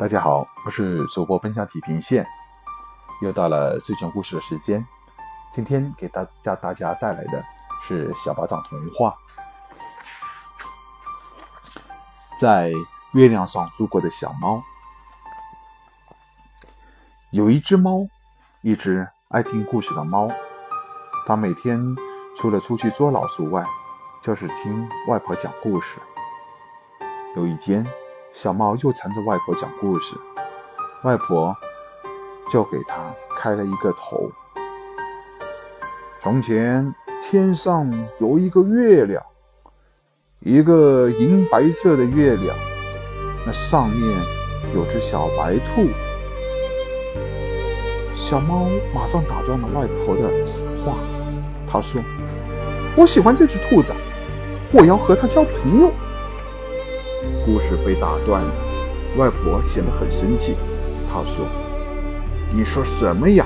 大家好，我是主播奔向地平线，又到了睡前故事的时间。今天给大家大家带来的是小巴掌童话。在月亮上住过的小猫，有一只猫，一只爱听故事的猫。它每天除了出去捉老鼠外，就是听外婆讲故事。有一天。小猫又缠着外婆讲故事，外婆就给它开了一个头。从前天上有一个月亮，一个银白色的月亮，那上面有只小白兔。小猫马上打断了外婆的话，它说：“我喜欢这只兔子，我要和它交朋友。”故事被打断了，外婆显得很生气。她说：“你说什么呀？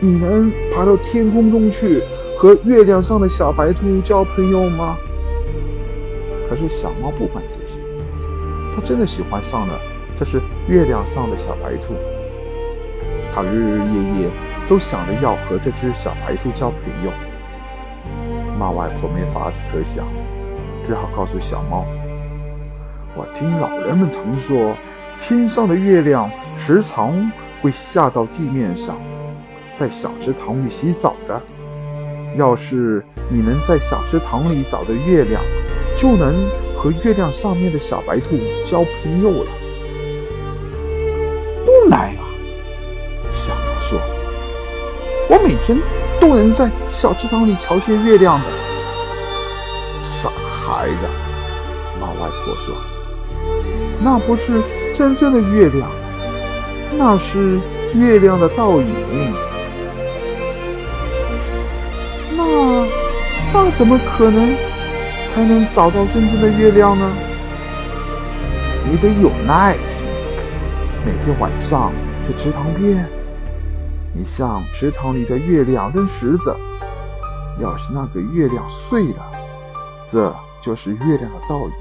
你能爬到天空中去和月亮上的小白兔交朋友吗？”可是小猫不管这些，它真的喜欢上了这是月亮上的小白兔。它日日夜夜都想着要和这只小白兔交朋友。那外婆没法子可想，只好告诉小猫。我听老人们常说，天上的月亮时常会下到地面上，在小池塘里洗澡的。要是你能在小池塘里找到月亮，就能和月亮上面的小白兔交朋友了。不难啊，小猫说：“我每天都能在小池塘里瞧见月亮的。”傻孩子，老外婆说。那不是真正的月亮，那是月亮的倒影。那那怎么可能才能找到真正的月亮呢？你得有耐心，每天晚上去池塘边，你向池塘里的月亮扔石子，要是那个月亮碎了，这就是月亮的倒影。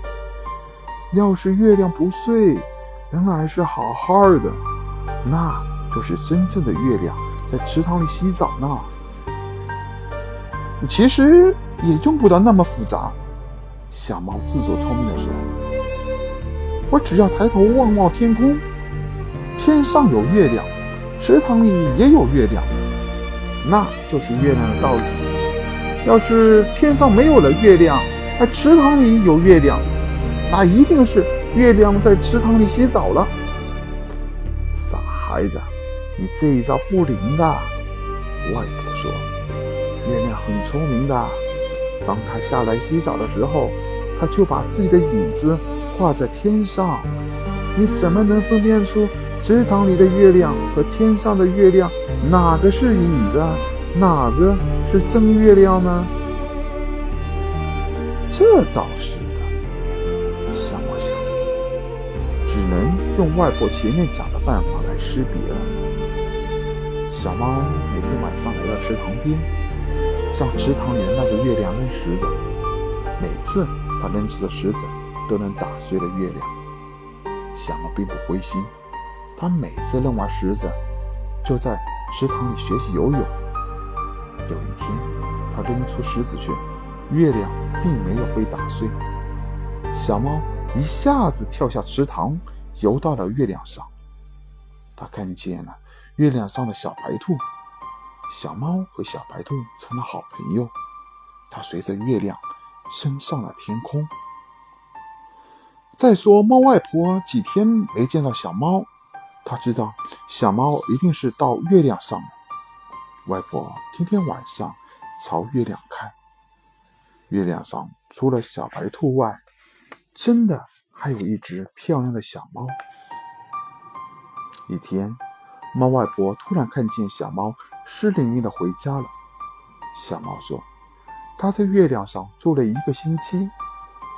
要是月亮不碎，仍然是好好的，那就是真正的月亮在池塘里洗澡呢。其实也用不到那么复杂。小猫自作聪明地说：“我只要抬头望望天空，天上有月亮，池塘里也有月亮，那就是月亮的倒影。要是天上没有了月亮，那池塘里有月亮。”那一定是月亮在池塘里洗澡了。傻孩子，你这一招不灵的。外婆说：“月亮很聪明的，当它下来洗澡的时候，它就把自己的影子挂在天上。你怎么能分辨出池塘里的月亮和天上的月亮哪个是影子，哪个是真月亮呢？”这倒是。用外婆前面讲的办法来识别了。小猫每天晚上来到池塘边，向池塘里的那个月亮扔石子。每次它扔出的石子都能打碎了月亮。小猫并不灰心，它每次扔完石子，就在池塘里学习游泳。有一天，它扔出石子去，月亮并没有被打碎。小猫一下子跳下池塘。游到了月亮上，他看见了月亮上的小白兔，小猫和小白兔成了好朋友。它随着月亮升上了天空。再说，猫外婆几天没见到小猫，她知道小猫一定是到月亮上了。外婆天天晚上朝月亮看，月亮上除了小白兔外，真的。还有一只漂亮的小猫。一天，猫外婆突然看见小猫湿淋淋的回家了。小猫说：“它在月亮上住了一个星期，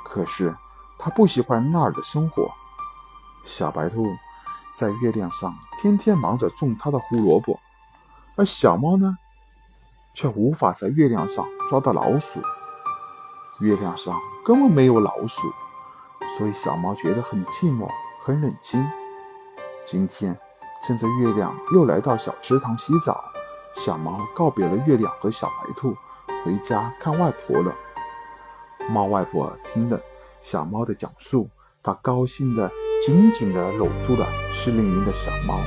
可是它不喜欢那儿的生活。小白兔在月亮上天天忙着种它的胡萝卜，而小猫呢，却无法在月亮上抓到老鼠。月亮上根本没有老鼠。”所以小猫觉得很寂寞，很冷清。今天，趁着月亮又来到小池塘洗澡，小猫告别了月亮和小白兔，回家看外婆了。猫外婆听了小猫的讲述，她高兴地紧紧地搂住了湿淋淋的小猫。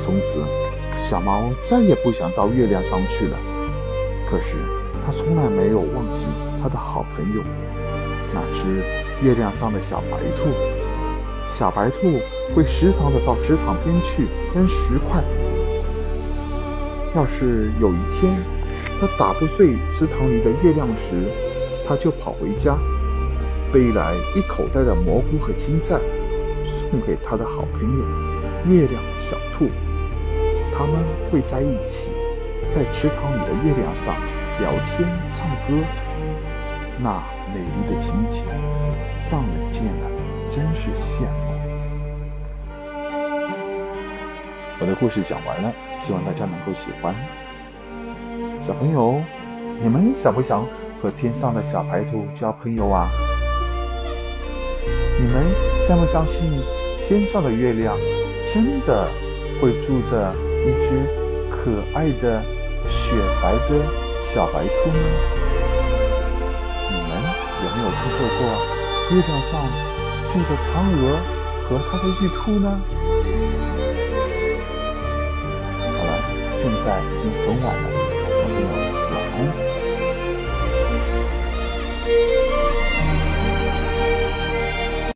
从此，小猫再也不想到月亮上去了。可是，它从来没有忘记它的好朋友，那只月亮上的小白兔。小白兔会时常的到池塘边去扔石块。要是有一天它打不碎池塘里的月亮石，它就跑回家，背来一口袋的蘑菇和青菜，送给它的好朋友月亮小兔。他们会在一起，在池塘里的月亮上聊天唱歌，那美丽的情景让人见了真是羡慕。我的故事讲完了，希望大家能够喜欢。小朋友，你们想不想和天上的小白兔交朋友啊？你们相不相信天上的月亮真的会住着一只可爱的雪白的小白兔呢？没有听说过？月亮上住着嫦娥和她的玉兔呢？好了现在已经很晚了小朋友晚安。